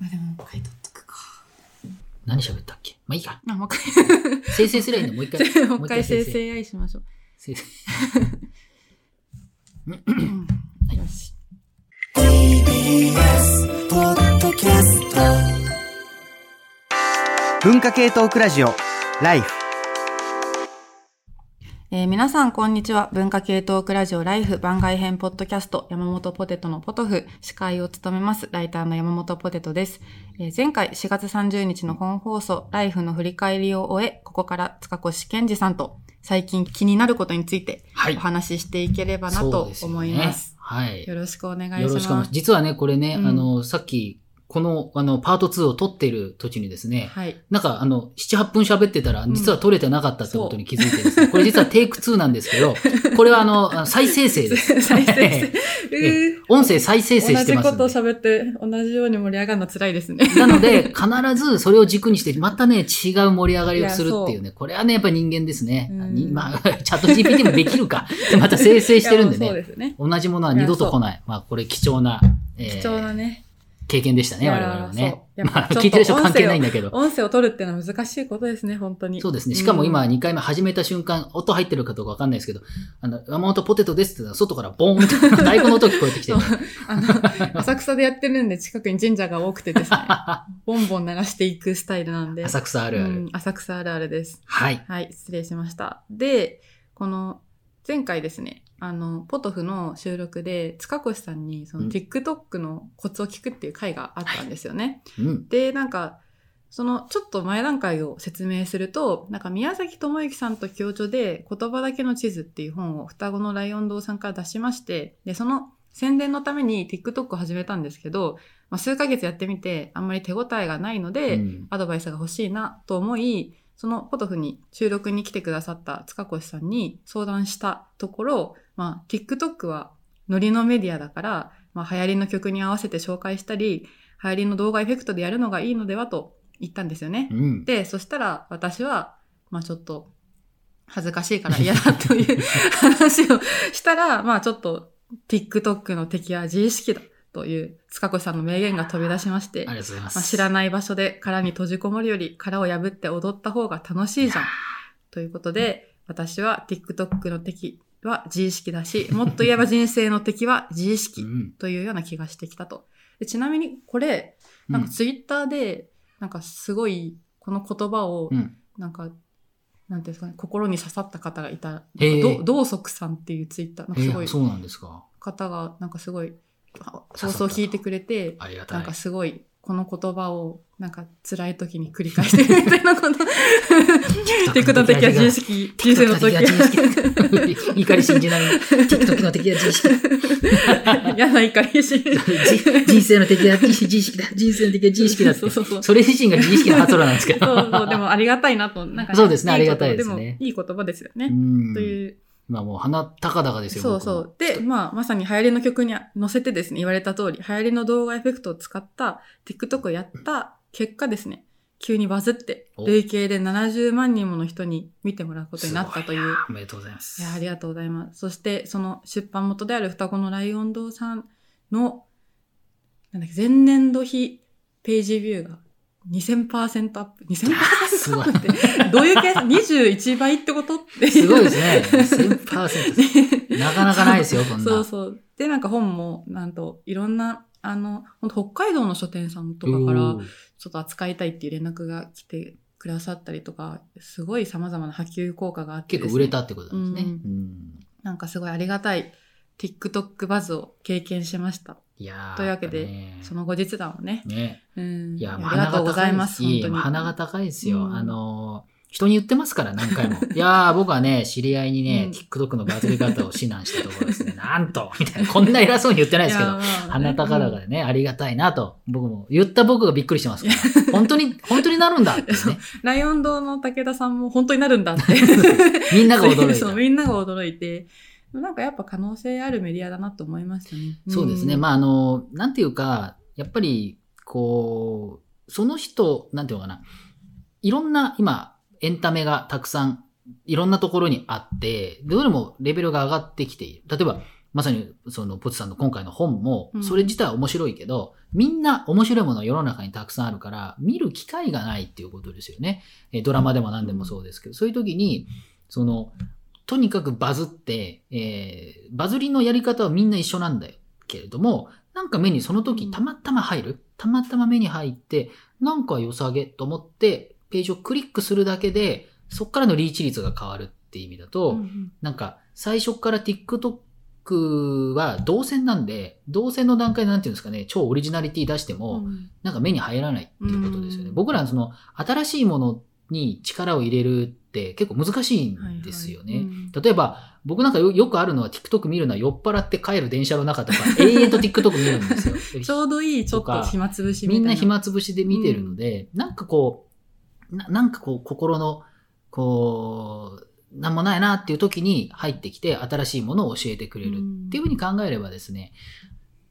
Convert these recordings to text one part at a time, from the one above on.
まあでも、もう一回取っとくか。何喋ったっけ？まあいいか。あ、もう一生成すりゃいいんだ。もう一回。回、もう一回生成 AI しましょう。生成。うん よし。TBS ポッドキャスト文化系トークラジオライフえー皆さん、こんにちは。文化系トークラジオライフ番外編ポッドキャスト山本ポテトのポトフ司会を務めますライターの山本ポテトです。えー前回4月30日の本放送ライフの振り返りを終え、ここから塚越健二さんと最近気になることについてはいお話ししていければなそと思います。はい。よろしくお願いします。よろしくお願いします。実はね、これね、うんあの、さっき、この、あの、パート2を撮っている途中にですね、はい。なんか、あの、7、8分喋ってたら、ん実は撮れてなかったってことに気づいてですね、これ実はテイク2なんですけど、これはあの、再生成です。再生成 ええ音声再生成同じことをしてますんで。喋って同じように盛り上がるの辛いですね。なので、必ずそれを軸にして、またね、違う盛り上がりをするっていうね、これはね、やっぱり人間ですね。まあ、チャット GPT もできるか。でまた生成してるんでね。ですね。同じものは二度と来ない。まあ、これ貴重な、えー貴重なね。経験でしたね、我々はね。まあ、聞いてる人関係ないんだけど。音声を取るっていうのは難しいことですね、本当に。そうですね。しかも今うん2回目始めた瞬間、音入ってるかどうかわかんないですけど、あの、山本ポテトですって言ったら外からボーンと太鼓の音聞こえてきてあの、浅草でやってるんで近くに神社が多くてですね、ボンボン鳴らしていくスタイルなんで。浅草あるある。うん浅草あるあるです。はい。はい、失礼しました。で、この、前回ですね、あの、ポトフの収録で、塚越さんに、その、うん TikTok のコツを聞くっていう回があったんですよね。うん。で、なんか、その、ちょっと前段階を説明すると、なんか宮崎智之さんと共著で、言葉だけの地図っていう本を双子のライオン堂さんから出しまして、で、その宣伝のために TikTok を始めたんですけど、まあ、数ヶ月やってみて、あんまり手応えがないので、うんアドバイスが欲しいなと思い、そのポトフに収録に来てくださった塚越さんに相談したところ、まあ、TikTok はノリのメディアだから、まあ、流行りの曲に合わせて紹介したり、流行りの動画エフェクトでやるのがいいのではと言ったんですよね。うん。で、そしたら私は、まあちょっと恥ずかしいから嫌だという話をしたら、まあちょっと TikTok の敵は自意識だという塚越さんの名言が飛び出しまして、ありがとうございます。まあ、知らない場所で殻に閉じこもるより殻を破って踊った方が楽しいじゃん。ということで、私は TikTok の敵は自意識だし、もっと言えば人生の敵は自意識うん。というような気がしてきたと。でちなみにこれ、なんかツイッターで、なんかすごいこの言葉をう、ん。なんか、なんていうんですかね、心に刺さった方がいた。へーど道則さんっていうツイッター、なんかすごいえー、そうなんですか。方が、なんかすごい、放送聞いてくれて、ありがたいなんか。すごい、この言葉を、なんか辛い時に繰り返してるみたいなこと。TikTok の敵は自意識、人生の時は。は。怒り信じない。TikTok の敵は自意識だ。嫌な怒りし。じ人生の敵は自意識だ。人生の敵は自意識だって。そうそうそう。それ自身が自意識の発露なんですけど。そうそう、でもありがたいなと、なんか、そうですねいありがたい言葉ですねいい言葉ですよね。うんという、まあもう鼻高々ですよ。そうそう。で、まあ、まさに流行りの曲に乗せてですね、言われた通り、流行りの動画エフェクトを使った TikTok をやった結果ですね、急にバズって、お累計で70万人もの人に見てもらうことになったという。おめでとうございます。いや、ありがとうございます。そして、その出版元である双子のライオン堂さんの、なんだっけ、前年度比ページビューが2000%アップ。2000%すごいアップって、どういう計算 ?21 倍ってことって。すごいですね。1000%。なかなかないですよ、こんな。そうそう。で、なんか本も、なんと、いろんな、あの、本当北海道の書店さんとかから、ちょっと扱いたいっていう連絡が来てくださったりとか、すごい様々な波及効果があってね、結構売れたってことなんですね。ううんなんかすごいありがたい TikTok バズを経験しました。いやーというわけでねその後日談をね。ね。うん。いや、ありがとうございます。い。鼻が高いですよ。うんあのー、人に言ってますから、何回も。いやー、僕はね、知り合いにね、うん TikTok のバズり方を指南したところですね。なんとみたいな。こんな偉そうに言ってないですけど。鼻高々でね、ありがたいなと。僕も、言った僕がびっくりしてますから。本当に、本当になるんだってね。ライオン堂の武田さんも本当になるんだって。みんなが驚いそう、た。みんなが驚いて。なんかやっぱ可能性あるメディアだなと思いましたね。そうですね。んまあ、あの、なんていうか、やっぱり、こう、その人、なんていうのかな。いろんな、今、エンタメがたくさん、いろんなところにあって、どれもレベルが上がってきている。例えば、まさにそのポチさんの今回の本もう、んそれ自体は面白いけど、みんな面白いものは世の中にたくさんあるから、見る機会がないっていうことですよね。えードラマでも何でもそうですけど、そういう時に、その、とにかくバズって、えーバズりのやり方はみんな一緒なんだよ。けれども、なんか目にその時うんたまたま入る、たまたま目に入って、なんか良さげと思って、ページをクリックするだけで、そこからのリーチ率が変わるっていう意味だと、うんうんなんか、最初から TikTok は動線なんで、動線の段階でなんていうんですかね、超オリジナリティ出しても、うんなんか目に入らないっていうことですよね。うん僕らはその、新しいものに力を入れるって結構難しいんですよね。はいはいうん例えば、僕なんかよよくあるのは TikTok 見るのは酔っ払って帰る電車の中とか、永遠と TikTok 見るんですよ。ちょうどいい、ちょっと暇つぶしみたいな。みんな暇つぶしで見てるので、なんかこう、ななんかこう、心の、こう、なんもないなっていう時に入ってきて、新しいものを教えてくれるっていうふうに考えればですね、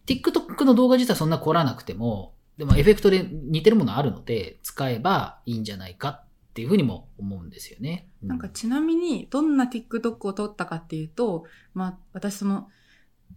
TikTok の動画自体そんな凝らなくても、でもエフェクトで似てるものあるので、使えばいいんじゃないかっていうふうにも思うんですよね。うなんかちなみに、どんな TikTok を撮ったかっていうと、まあ、私その、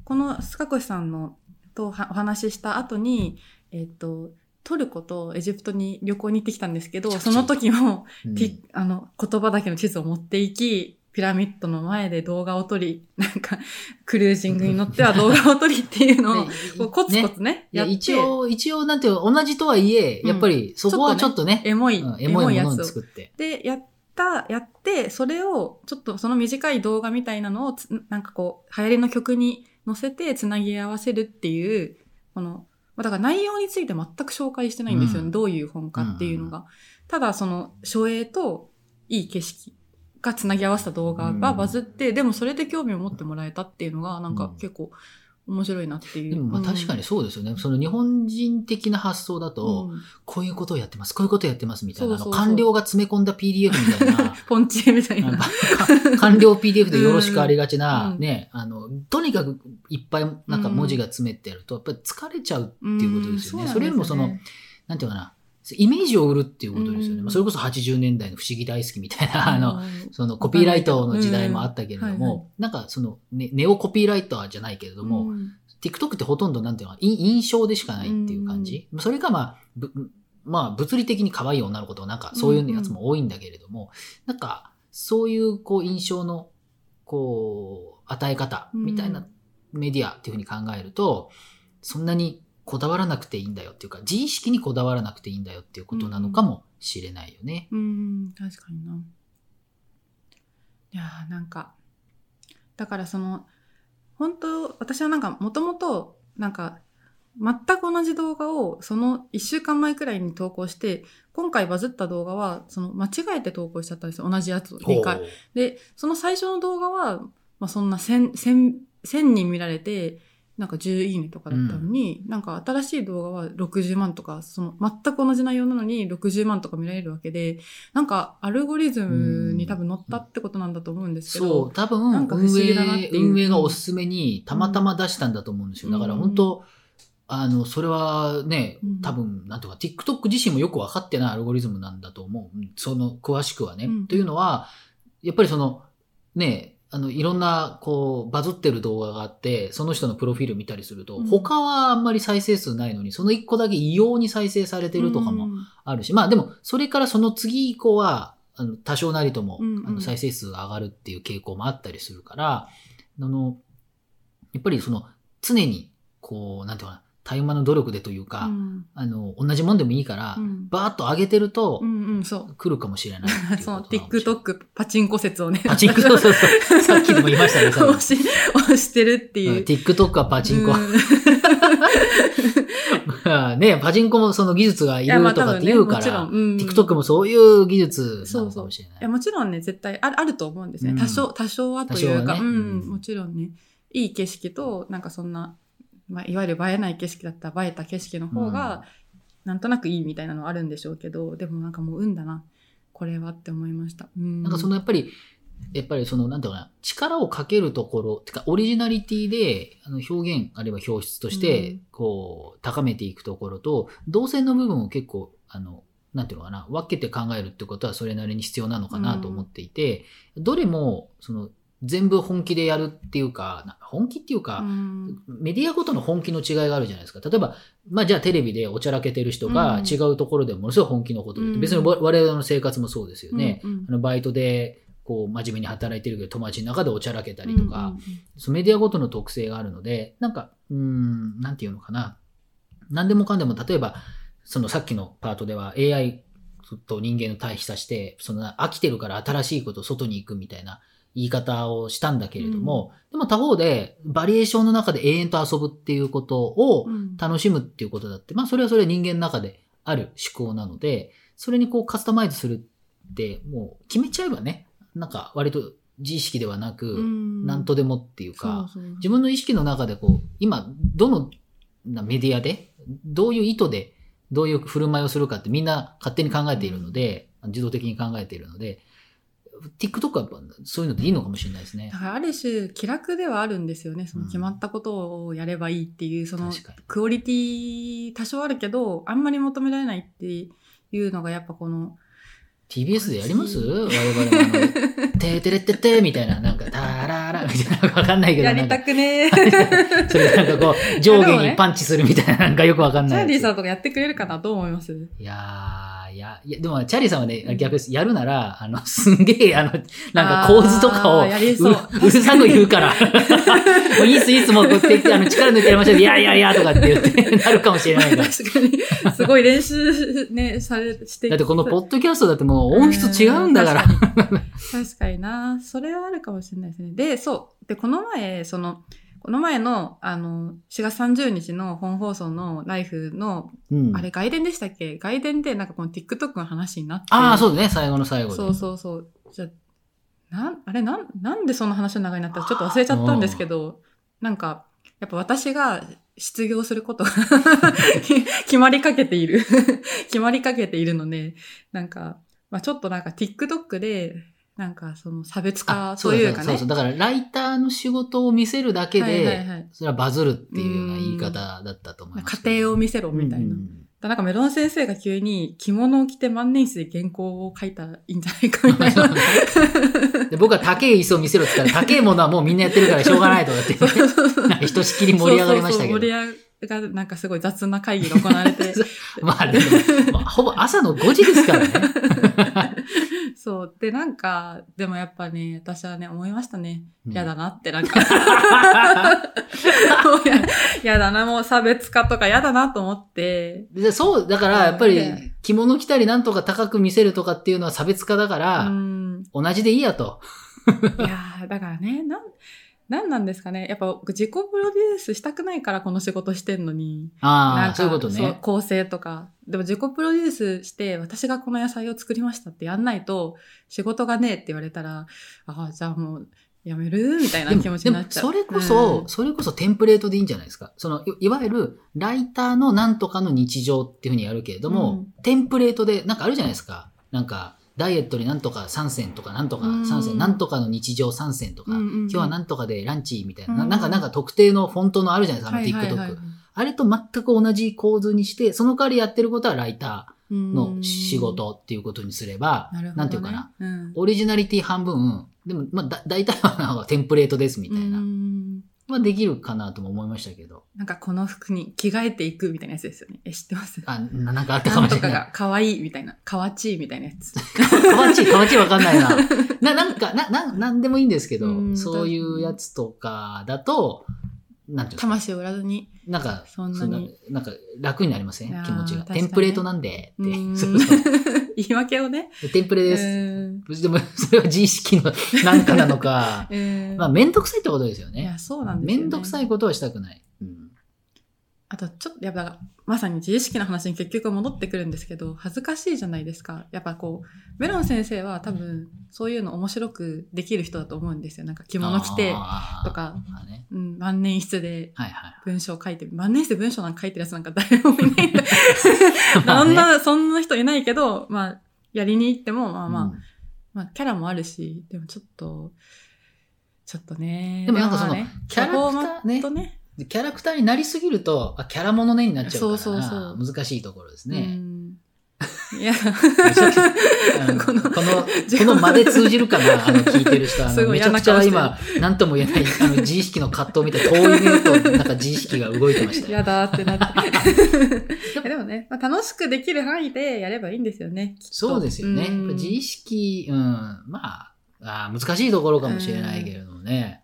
この須賀越さんのとはお話しした後に、えっ、と、トルコとエジプトに旅行に行ってきたんですけど、その時も、うん。あの、言葉だけの地図を持っていき、ピラミッドの前で動画を撮り、なんか、クルージングに乗っては動画を撮りっていうのを、ねこうコツコツね、いや、やって、一応、一応、なんていうの同じとはいえ、うん。やっぱり、そこはちょっとね、エモい、うんエモいものをやつを作って。で、やった、やって、それを、ちょっとその短い動画みたいなのをつ、なんかこう、流行りの曲に乗せてつなぎ合わせるっていう、この、まあだから内容について全く紹介してないんですよね。うん。どういう本かっていうのが。ただ、その、書影といい景色がつなぎ合わせた動画がバズって、でもそれで興味を持ってもらえたっていうのが、なんか結構面白いなっていう。でもまあ確かにそうですよね。その日本人的な発想だと、うん。こういうことをやってます、こういうことをやってますみたいな、官僚が詰め込んだ PDF みたいな、ポンチみたいな。官僚 PDF でよろしくありがちな、うん。ね、あの、とにかくいっぱいなんか文字が詰めてると、やっぱり疲れちゃうっていうことですよね。それよりもその、なんていうかな、イメージを売るっていうことですよね。うん。まあそれこそ80年代の不思議大好きみたいな、あの、そのコピーライトの時代もあったけれども、なんかその、ね、ネオコピーライターじゃないけれども、うん、TikTok ってほとんどなんていうのい印象でしかないっていう感じ。それがまあ、ぶまあ物理的に可愛い女の子とかなんかそういうやつも多いんだけれども、なんかそういうこう印象のこう与え方みたいなメディアっていうふうに考えると、そんなにこだわらなくていいんだよっていうか、自意識にこだわらなくていいんだよっていうことなのかもしれないよね。うん、確かにな。いやーなんか、だからその、本当私はなんか、もともと、なんか、全く同じ動画を、その1週間前くらいに投稿して、今回バズった動画は、その、間違えて投稿しちゃったんですよ。同じやつを2回。で、その最初の動画は、まあ、そんな1000、1000 1000人見られて、なんか10いいねとかだったのに、なんか新しい動画は60万とか、その全く同じ内容なのに60万とか見られるわけで、なんかアルゴリズムに多分乗ったってことなんだと思うんですけそど、う、多分なんか不思運営議だなっていう運営がおすすめにたまたま出したんだと思うんですよ。だから本当、あの、それはねうん、多分、なんとか、TikTok 自身もよく分かってないアルゴリズムなんだと思う。うんその、詳しくはね。うんというのは、やっぱりその、ね、あの、いろんな、こう、バズってる動画があって、その人のプロフィール見たりすると、うん。他はあんまり再生数ないのに、その一個だけ異様に再生されてるとかもうん。あるし、まあでも、それからその次以降は、あの多少なりとも、うんうん。あの再生数が上がるっていう傾向もあったりするから、あの、やっぱりその、常に、こう、なんていうかな、たゆまの努力でというか、うんあの、同じもんでもいいから、うんバーッと上げてるとう、んうん、そう。来るかもしれないい そのなのかもしれない TikTok パチンコ説をね。パチンコ、そうそうそう。さっきでも言いましたね、多分押し、押してるっていう。うん TikTok はパチンコ。うん ね、パチンコもその技術がいるとかって言うから、まあねうん TikTok もそういう技術なのかもしれない。いや、もちろんね、絶対あるあると思うんですね。うん多少、多少はというか、ねうん、うんもちろんね、いい景色と、なんかそんな、まあ、いわゆる映えない景色だったら映えた景色の方が、なんとなくいいみたいなのはあるんでしょうけど、でもなんかもう運だな、これはって思いました。うん。なんかそのやっぱり、やっぱりその、なんていうのかな、力をかけるところ、てかオリジナリティで、あの表現、あるいは表出としてうん、こう、高めていくところと、動線の部分を結構、あの、なんていうのかな、分けて考えるってことはそれなりに必要なのかなと思っていて、どれも、その、全部本気でやるっていうか、な本気っていうか、うんメディアごとの本気の違いがあるじゃないですか。例えば、まあじゃあテレビでおちゃらけてる人がうん違うところでものすごい本気のことを言って、うん別に我我々の生活もそうですよね。うんうんあのバイトでこう真面目に働いてるけど友達の中でおちゃらけたりとか、うんメディアごとの特性があるので、なんか、うーん、なんていうのかな。何でもかんでも、例えば、そのさっきのパートでは AI と人間の対比させて、その飽きてるから新しいこと外に行くみたいな言い方をしたんだけれども、でも他方でバリエーションの中で永遠と遊ぶっていうことをうん。楽しむっていうことだって、まあそれはそれは人間の中である思考なので、それにこうカスタマイズするってもう決めちゃえばね、なんか割と自意識ではなく、うん。なんとでもっていうか、そうそう自分の意識の中でこう、今、どのなメディアで、どういう意図で、どういう振る舞いをするかってみんな勝手に考えているので、自動的に考えているので、TikTok はやっぱそういうのでいいのかもしれないですねだ。からある種気楽ではあるんですよねその決まったことをやればいいっていうその。クオリティ多少あるけどあんまり求められないっていうのがやっぱこの TBS でやります？我々もあの、てーてれってってーみたいな、なんか、タラーラみたいな、わかんないけど、やりたくくね それなんかこう、上下にパンチするみたいな、なんかよくわかんチャーリー。さんとかやってくれるかなどう思いますいやー、いや、いや、でも、チャーリーさんはね、逆です。やるなら、あの、すんげえ、あの、なんか構図とかを、うううるさく言うから。もういいっす、いいっす、もう、こうやって、あの、力抜いてやりましょう。いやいやいや、とかって言って、なるかもしれないから。確かに。すごい練習ね、され、してだってこのポッドキャストだってもう音質違うんだから。うん確かにな。それはあるかもしれないですね。で、そう。で、この前、その、この前の、あの、4月30日の本放送のライフの、うん。あれ外伝でしたっけ外伝でなんかこの TikTok の話になって。ああ、そうだね、最後の最後で。そうそうそう。じゃあなん、あれなん、なんでそんな話の流れになったかちょっと忘れちゃったんですけど、なんか、やっぱ私が失業することが決まりかけている。決まりかけているので、なんか、まあちょっとなんか TikTok で、なんかその差別化あというかね。そうそう。だから、ライターの仕事を見せるだけはいはいで、はいそれはバズるっていうような言い方だったと思います。家庭を見せろみたいな。なんかメロン先生が急に着物を着て万年筆で原稿を書いたらいいんじゃないかみたいな。で僕は高い椅子を見せろって言ったら、高いものはもうみんなやってるからしょうがないとかって 言 って、なんかひとしきり盛り上がりましたけど。そうそうそう盛り上がなんかすごい雑な会議が行われて。まあ、でも、まあほぼ朝の5時ですからね。そう。で、なんか、でもやっぱね、私はね、思いましたね。うん嫌だなって、なんか。もうややだな、もう差別化とか嫌だなと思って。でそう、だから、やっぱりね、着物着たりなんとか高く見せるとかっていうのは差別化だかうら、ん。同じでいいやと。いやーだからね、なん、なんなんですかね。やっぱ自己プロデュースしたくないからこの仕事してんのに。ああ、そういうことそうね。構成とか。でも自己プロデュースして、私がこの野菜を作りましたってやんないと、仕事がねえって言われたら、ああ、じゃあもう、やめるみたいな気持ちになっちゃう。それこそ、うんそれこそテンプレートでいいんじゃないですか。その、いいわゆる、ライターのなんとかの日常っていうふうにやるけれども、テンプレートで、なんかあるじゃないですか。なんか、ダイエットになんとか3選とか、なんとかうん3選、なんとかの日常3選とか、今日はなんとかでランチみたいな、なうんか、なんか特定のフォントのあるじゃないですか、TikTok。はいあれと全く同じ構図にして、その代わりやってることはライターうんの仕事っていうことにすれば、なんていうかな。うん。オリジナリティ半分、でも、まあ、だ、大体はテンプレートですみたいな。できるかなとも思いましたけど。なんかこの服に着替えていくみたいなやつですよね。え、知ってます？あ、ななんかあったかなんとかもしれない。が可愛いみたいな。かわちいみたいなやつ。かわちい、かわちいわかんないな。な、なんか、な、な、なんでもいいんですけど、うんそういうやつとかだと、なんていう。魂を売らずに。なんか、そんなにそなんか楽になりません？気持ちが。テンプレートなんで、って。言い訳をね。テンプレです。うんでも、それは自意識のなんかなのか。うんまあ、めんどくさいってことですよねいや、。そうなんですよ、ね。めんどくさいことはしたくない。うんあと、ちょっと、やっぱ、まさに自意識の話に結局戻ってくるんですけど、恥ずかしいじゃないですか。やっぱこう、メロン先生は多分、そういうの面白くできる人だと思うんですよ。なんか着物着て、とかまあね。うん、万年筆ではいはい。文章を書いてる。万年筆で文章なんか書いてるやつなんか誰もいない んんな、そんな人いないけど、まあ、やりに行っても、まあまあ、うんまあ、キャラもあるし、でもちょっと、ちょっとね。でもなんかそのまあねキャラクターね。でキャラクターになりすぎると、あ、キャラものねになっちゃうからそうそうそう難しいところですうね。んいや、めちゃくちゃあの この、この間で通じるかな？あの、聞いてる人。あのすごいめちゃくちゃ今、なんとも言えない、あの、自意識の葛藤みたいな、遠い目と、なんか自意識が動いてましたよ。やだーってなって。でもね、まあ、楽しくできる範囲でやればいいんですよね。そうですよね。自意識、うん、まあ、あー難しいところかもしれないけれどもね。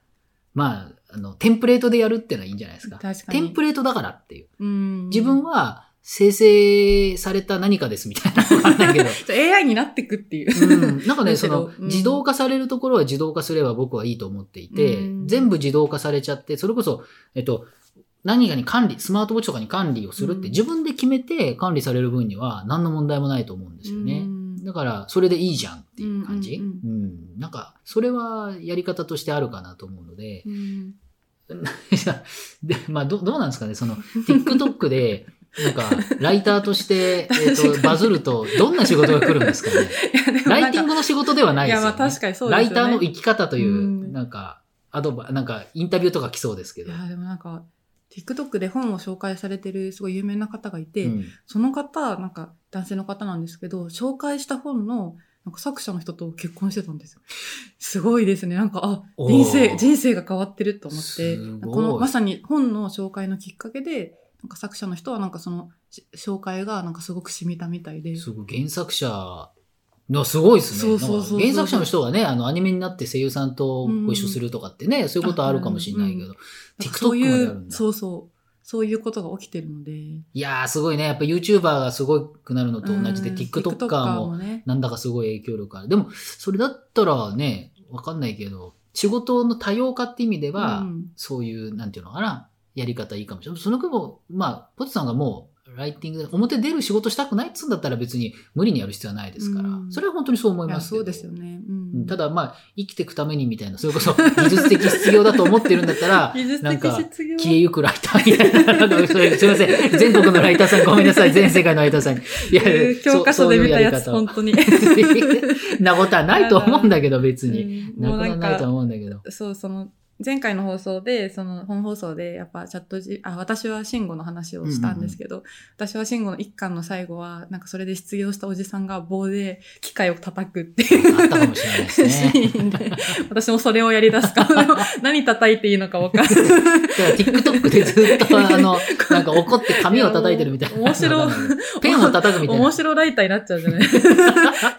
まあ、あの、テンプレートでやるっていうのはいいんじゃないですか。確かに。テンプレートだからっていう。うん自分は生成された何かですみたいなのわかんないけど。AI になってくっていう。うん、なんかね、その、うん自動化されるところは自動化すれば僕はいいと思っていて、うん全部自動化されちゃって、それこそ、えっと、何かに管理、スマートウォッチとかに管理をするってうん自分で決めて管理される分には何の問題もないと思うんですよね。うんだから、それでいいじゃんっていう感じ。ううんんなんか、それはやり方としてあるかなと思うので、う で、まあ、どどうなんですかね、その、TikTok で、なんか、ライターとして、えっ、と、バズると、どんな仕事が来るんですかね？ライティングの仕事ではないですよ、ね。いや、まあ確かにそうですよね。ライターの生き方という、うんなんか、アドバ、なんか、インタビューとか来そうですけど。いや、でもなんか、TikTok で本を紹介されてるすごい有名な方がいて、うんその方、なんか男性の方なんですけど、紹介した本のなんか作者の人と結婚してたんですよ。すごいですね。なんか、あ、人生、人生が変わってると思ってこのまさに本の紹介のきっかけで、なんか作者の人はなんかそのし紹介がなんかすごく染みたみたいで。すごい、原作者のすごいですね。そうそうそう原作者の人がね、あの、アニメになって声優さんとご一緒するとかってね、そういうことあるかもしれないけど、なんか TikTok まであるんだ。そうそう。そういうことが起きてるので。いやー、すごいね。やっぱ YouTuber がすごくなるのと同じで、うん TikToker もね。なんだかすごい影響力ある。でも、それだったらね、わかんないけど、仕事の多様化って意味では、うんそういう、なんていうのかな、やり方いいかもしれない。その分も、まあ、ポテさんがもう、ライティングで表出る仕事したくないっつうんだったら別に無理にやる必要はないですから、うんそれは本当にそう思いますけど。そうですよね。ううんん、ただまあ、生きていくためにみたいな、それこそ技術的失業だと思ってるんだったら、なんか、消えゆくライターみたいな。なんかそれすいません。全国のライターさんごめんなさい。全世界のライターさんに。いやえー教科書で見たやつ、本当に。そういうやり方なことはないと思うんだけど、別に。うんなくはないと思うんだけど。そう、その、前回の放送で、その本放送で、やっぱチャットジ、あ、私は慎吾の話をしたんですけど、私は慎吾の一巻の最後は、なんかそれで失業したおじさんが棒で機械を叩くっていうあったかもしれないですシね。ーンで、私もそれをやり出すか 何叩いていいのかわかんない。TikTok でずっと、あの、なんか怒って髪を叩いてるみたいな。面白いペンを叩くみたいな面。白ライターになっちゃうじゃない キ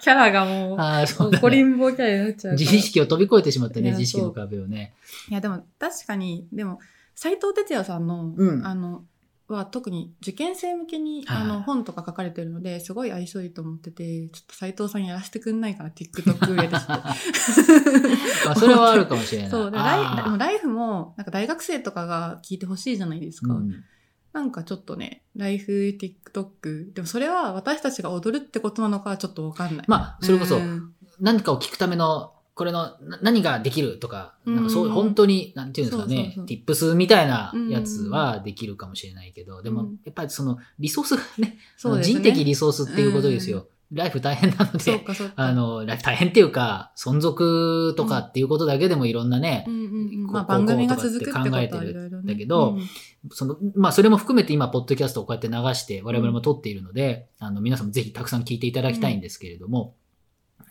ャラがもう、ああ、そうだ怒りね。ん坊キャラになっちゃう。自意識を飛び越えてしまったね、自意識の壁をね。いやでも確かにでも斎藤哲也さんの,、うん。あのは特に受験生向けに、はいあの本とか書かれてるのですごい相性いいと思っててちょっと斎藤さんやらせてくんないかな TikTok 上でちょっと。まあ、それはあるかもしれない。そうでライでもライフもなんか大学生とかが聞いてほしいじゃないですか、うん。なんかちょっとねライフ TikTok でもそれは私たちが踊るってことなのかはちょっとわかんない。まあ、それこそう、ん。何かを聞くための、これのな何ができるとか、なんかそう本当に、なんていうんですかねティップスみたいなやつはできるかもしれないけど、でもうん、やっぱりそのリソースがね、そうですね。人的リソースっていうことですよ。ライフ大変なので、あの、ライフ大変っていうか、存続とかっていうことだけでもいろんなね番組が続くって考えてるいろいろねだけどうんその、まあ、それも含めて今、ポッドキャストをこうやって流して、我々も撮っているので、あの、皆さんもぜひたくさん聞いていただきたいんですけれども、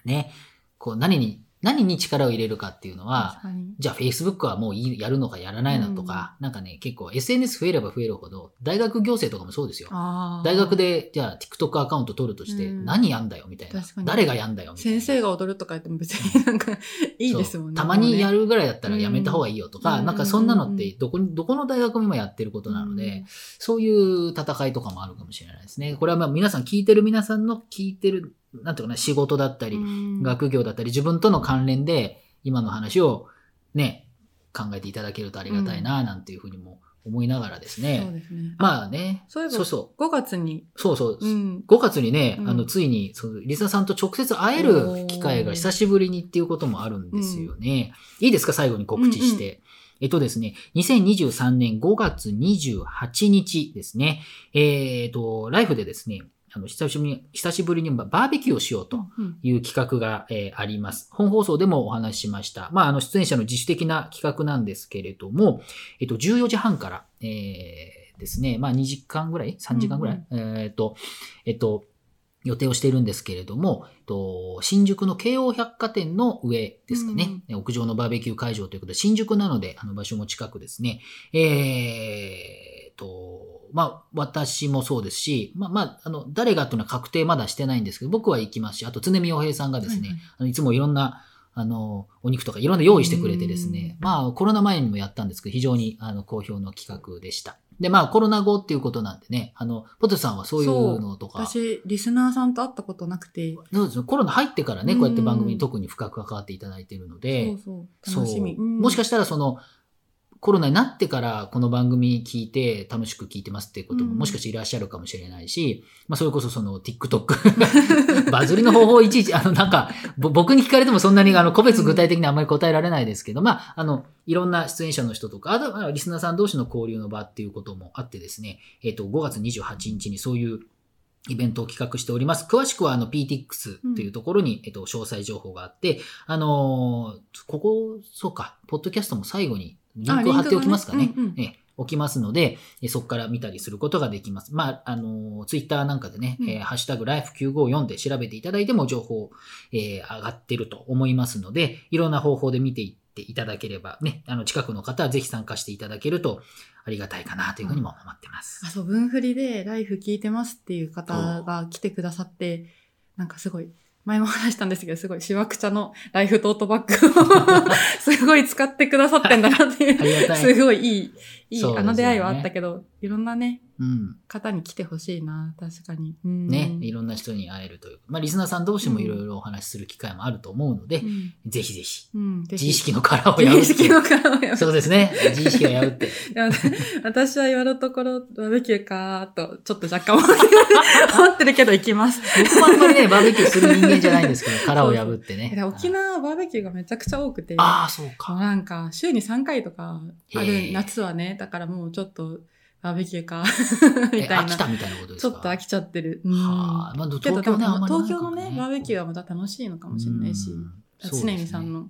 ね、こう、何に、何に力を入れるかっていうのは、じゃあ Facebook はもうやるのかやらないのとか、なんかね、結構 SNS 増えれば増えるほど、大学行政とかもそうですよ。大学で、じゃあ TikTok アカウント取るとして、うん。何やんだよみたいな。誰がやんだよみたいな。先生が踊るとか言っても別になんかいいですもんね。たまにやるるぐらいだったらやめた方がいいよとか、うん。なんかそんなのってどこに、どこの大学も今やってることなので、そういう戦いとかもあるかもしれないですね。これはまあ皆さん聞いてる皆さんの聞いてる、なんていうかな、仕事だったり、学業だったり、自分との関連で今の話をね、考えていただけるとありがたいな、なんていうふうにも思いながらですそうね。ですね。まあね、そういえばそうそ5月に、う、そうそう、うん、5月にね、うん。あの、ついに、その、リサさんと直接会える機会が久しぶりにっていうこともあるんですよね。いいですか最後に告知して。えっとですね、2023年5月28日ですね、えっと、ライフでですね、あの、久しぶりに、久しぶりにバーベキューをしようとうんいう企画が、えーあります。本放送でもお話ししました。まあ、あの、出演者の自主的な企画なんですけれども、えっと、14時半から、えーですね、まあ、2時間ぐらい ?3 時間ぐらい、えっと、えっと、予定をしているんですけれども、と新宿の京王百貨店の上ですかね、屋上のバーベキュー会場ということで、新宿なので、あの場所も近くですね、えー、と、まあ、私もそうですし、まあ、まあ、あの、誰がっていうのは確定まだしてないんですけど、僕は行きますし、あと、常見洋平さんがですね、はいはい。あのいつもいろんな、あの、お肉とかいろんな用意してくれてですね、まあ、コロナ前にもやったんですけど、非常に、あの、好評の企画でした。で、まあ、コロナ後っていうことなんでね、あの、ポテトさんはそういうのとか、私、リスナーさんと会ったことなくて、そうですね、コロナ入ってからね、うん。こうやって番組に特に深く関わっていただいているので、そうそう、楽しみ。もしかししたらその、コロナになってからこの番組聞いて楽しく聞いてますっていうこともうん。もしかしていらっしゃるかもしれないし、まあそれこそその TikTok バズりの方法をいちいち、あのなんかぼ僕に聞かれてもそんなにあの個別具体的にあんまり答えられないですけど、まああのいろんな出演者の人とか、あとはリスナーさん同士の交流の場っていうこともあってですね、えっ、と5月28日にそういうイベントを企画しております。詳しくは、あの、PTX というところに、えっと、詳細情報があって、あのーここ、そうか、ポッドキャストも最後にリンクを貼っておきますかね。ねうんうんえ置きますので、えそこから見たりすることができます。まあ、あのツイッターなんかでね、うんえーハッシュタグライフ954で調べていただいても情報、えー上がってると思いますので、いろんな方法で見ていっていただければ、ね、あの、近くの方はぜひ参加していただけるとありがたいかなというふうにも思ってます。あ、そう、文振りでライフ聞いてますっていう方が来てくださって、なんかすごい、前も話したんですけど、すごい、しわくちゃのライフトートバッグを すごい使ってくださってんだなっていう。すごいいい、いい、ねあの出会いはあったけど、いろんなね、うん。方に来てほしいな、確かに。うんね、いろんな人に会えるという。まあ、リスナーさん同士もいろいろお話しする機会もあると思うので、うんぜひぜひ、うん、自意識の殻を破って。自意識の殻を破ってそうですね。自意識を破って。私は今のところバーベキューかーと、ちょっと若干思ってる思ってるけど行きます。僕もあんまりね、バーベキューする人間じゃないんですけど、殻を破ってね。で沖縄はバーベキューがめちゃくちゃ多くて、ああ、そうか。なんか週に3回とかある夏はね、だからもうちょっとバーベキューか、えみたいな。飽きたみたいなことですか？ちょっと飽きちゃってる。うんはあ、まあ、東京ね、東京のね、バーベュキューはまた楽しいのかもしれないし、常見さんの、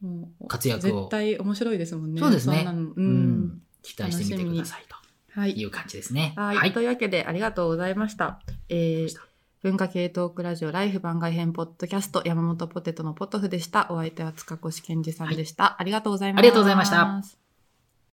もう活躍を絶対面白いですもんね。そうですねんなのう。うんん。期待してみてくださいはいと。いう感じですね。はい、というわけでありがとうございました。えー、文化系トークラジオライフ番外編ポッドキャスト山本ポテトのポトフでした。お相手は塚越健二さんでした。ありがとうございます。ありがとうございました。